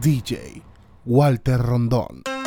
DJ Walter Rondón.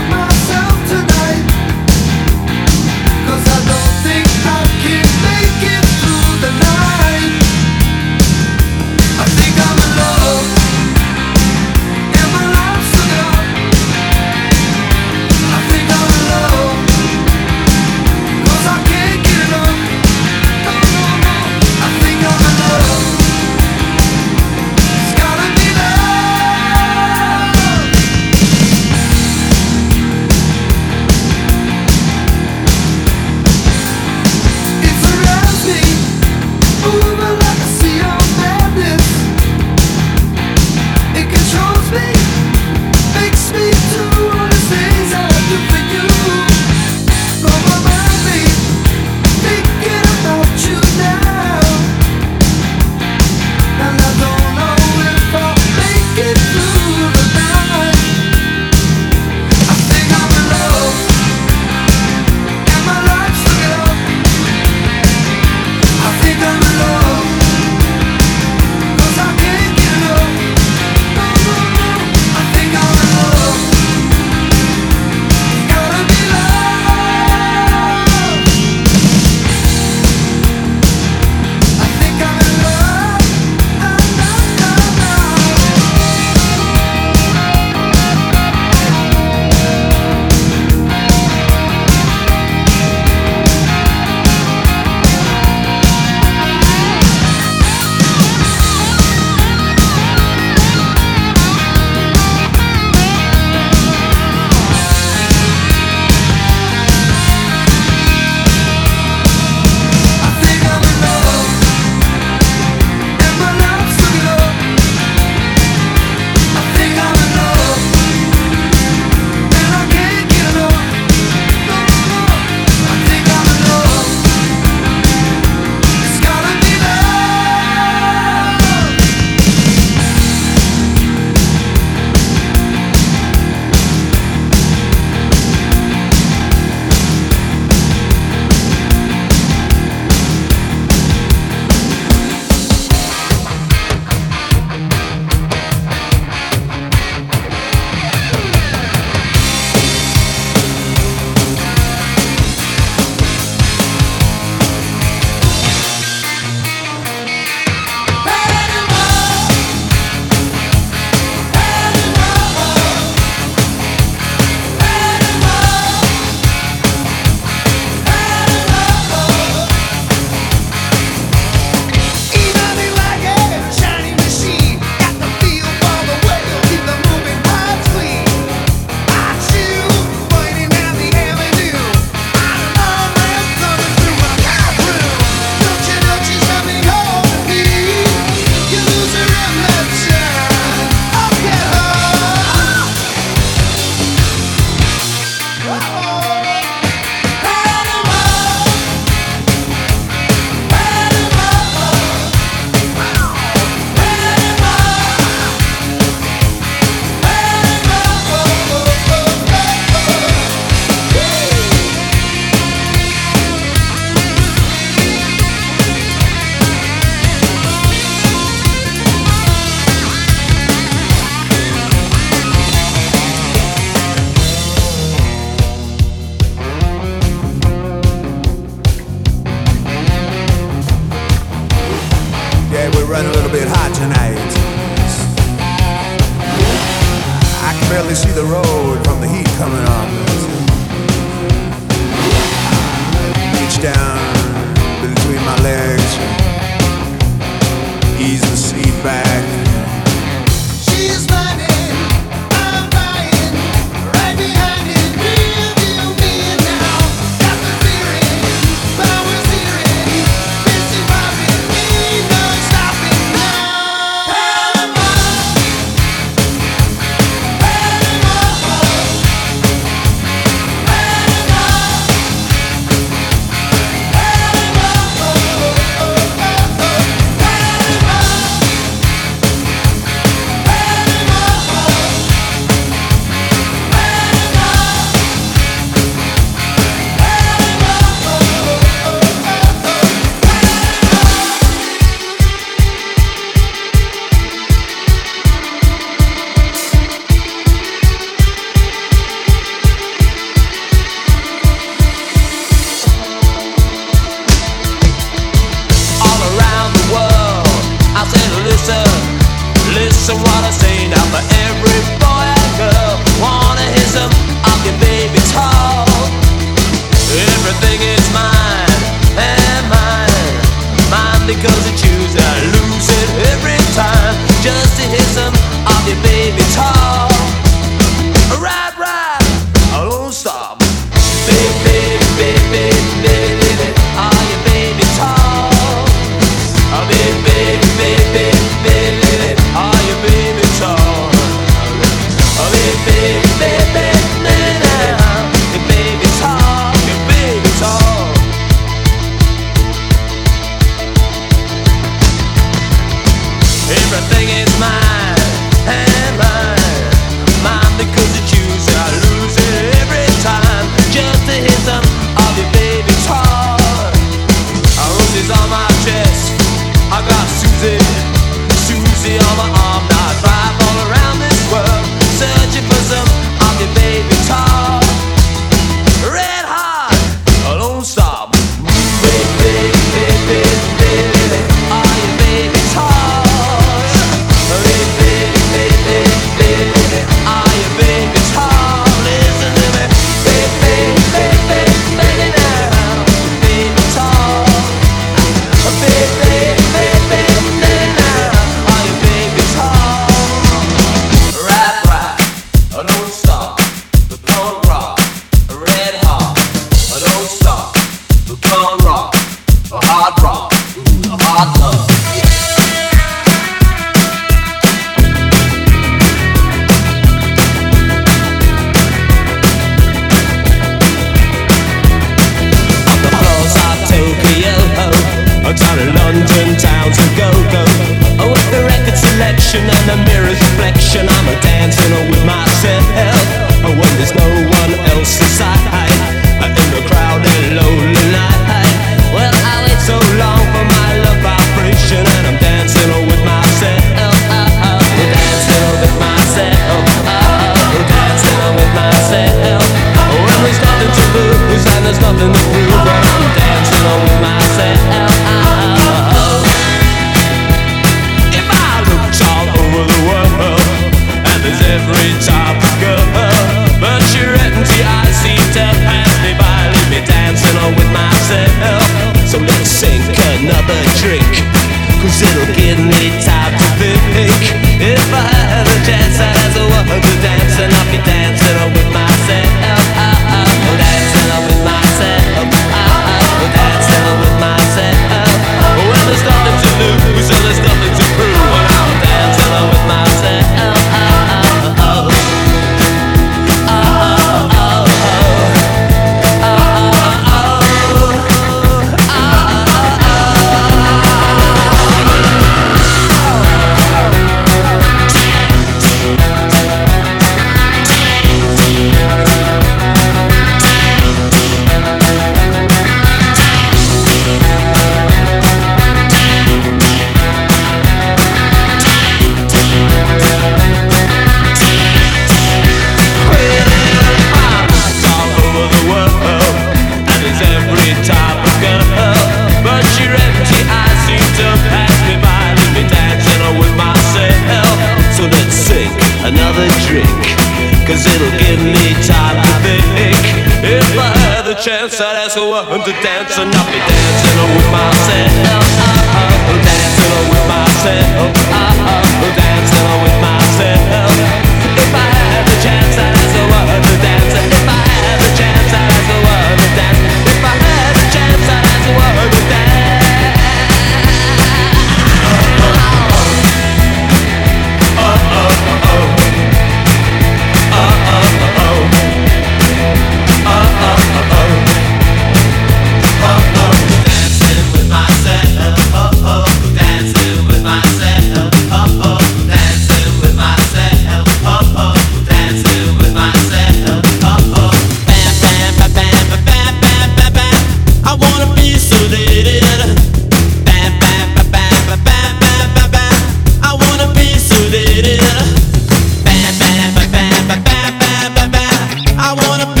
I wanna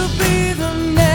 to be the man.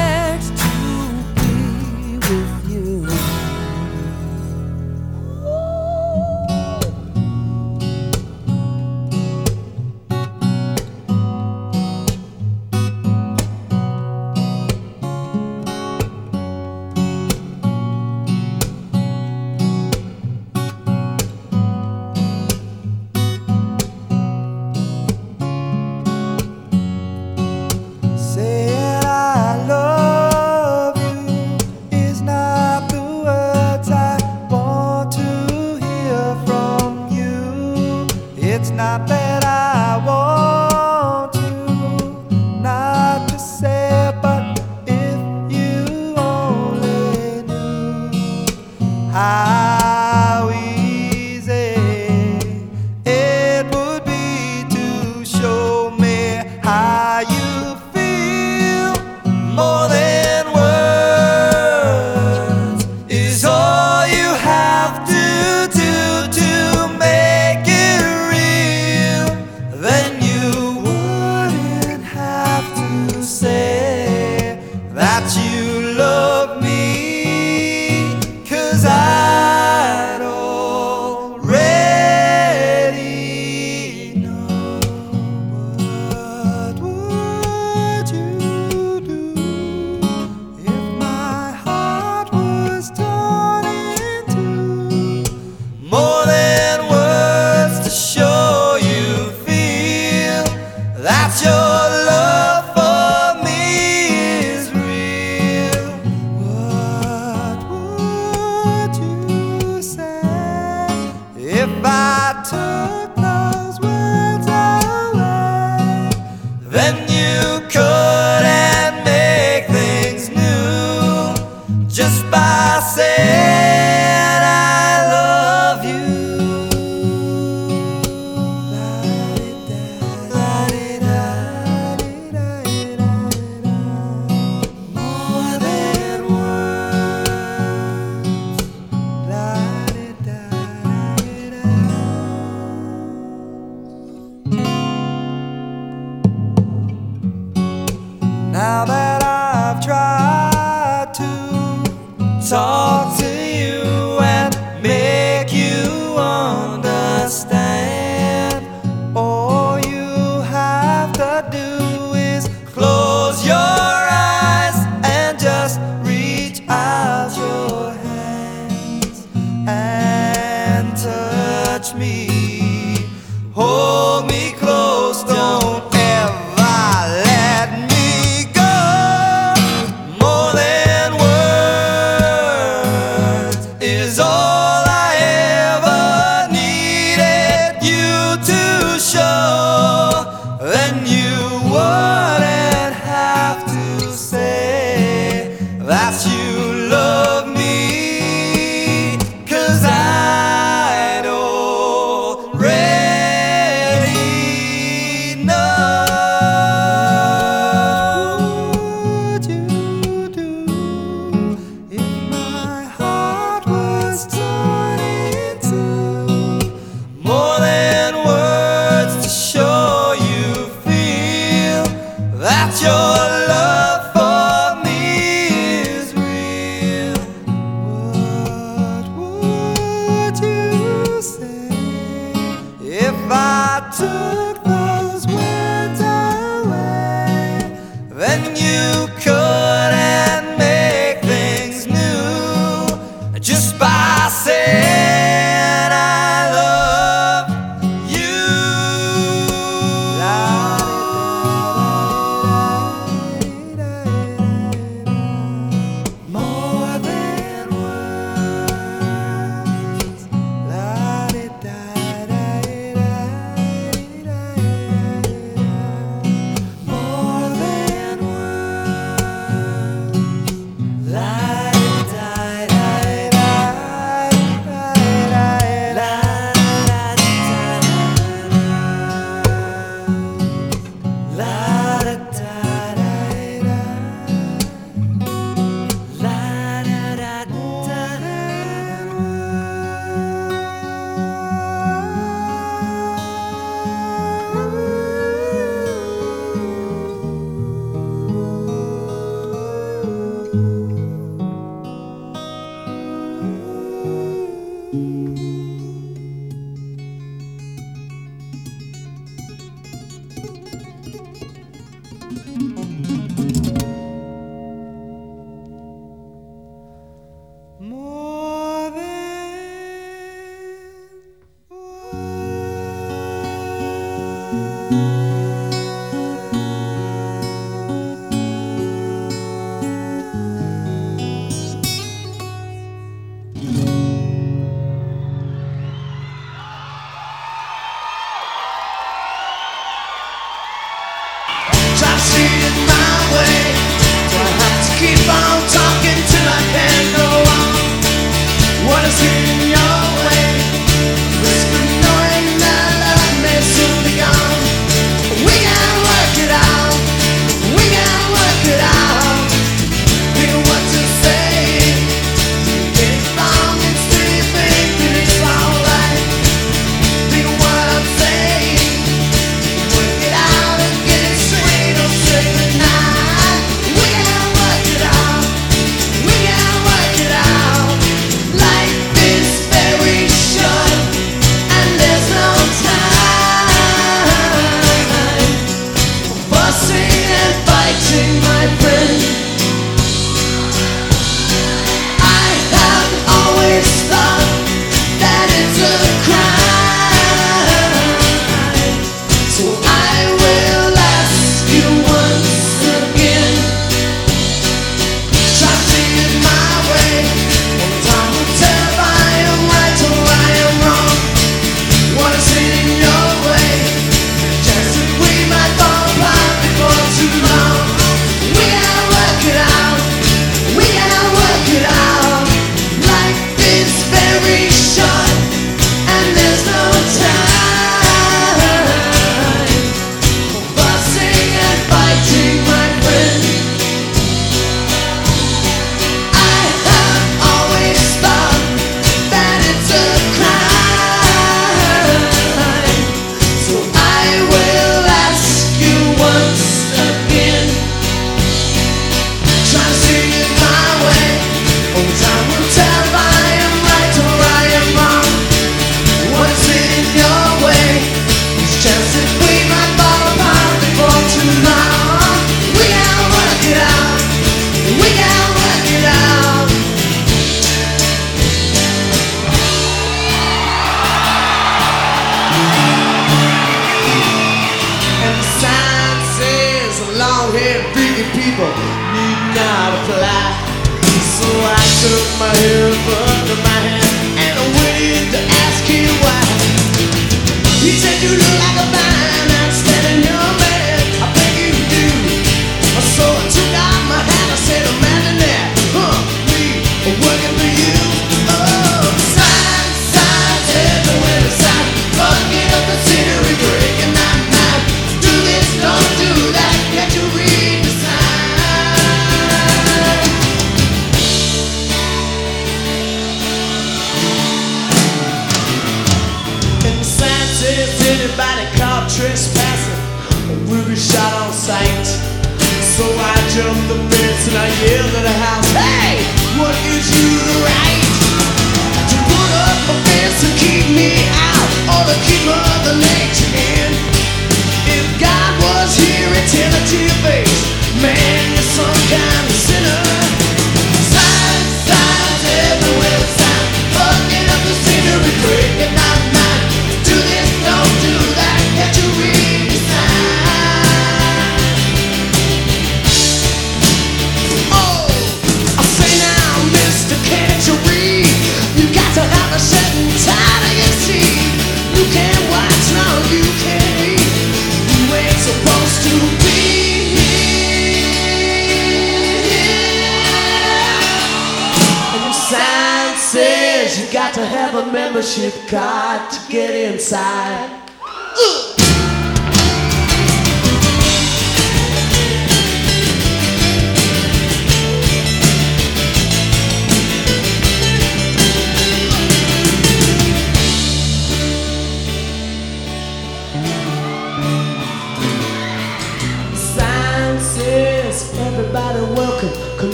A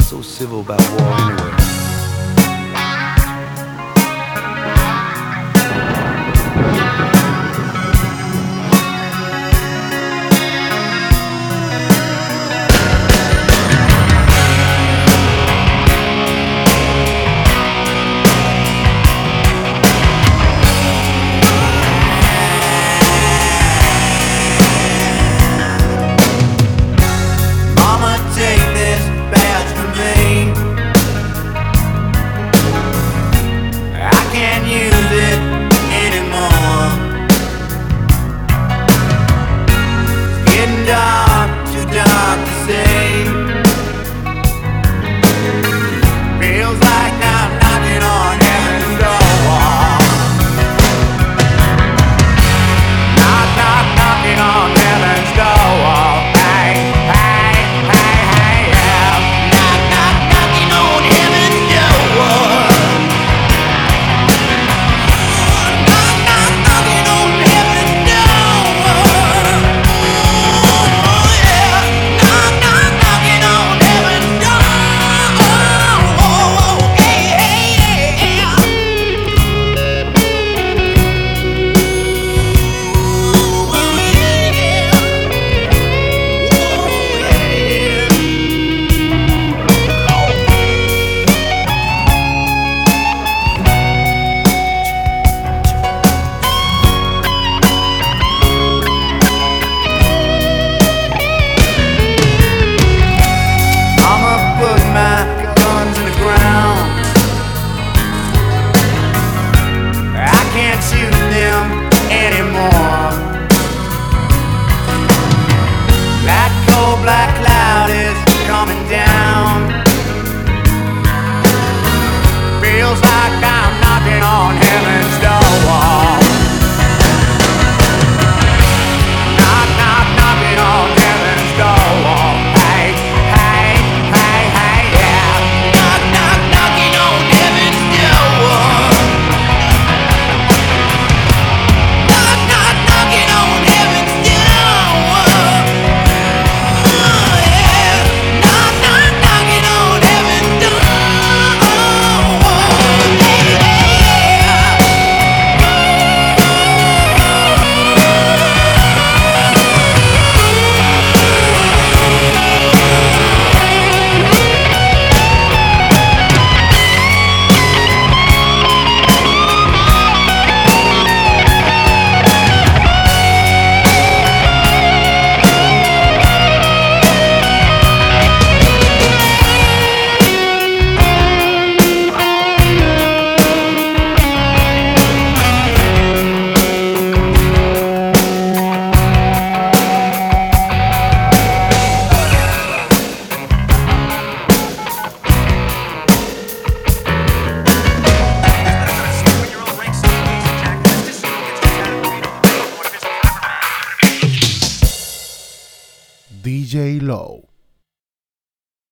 So civil about war anyway?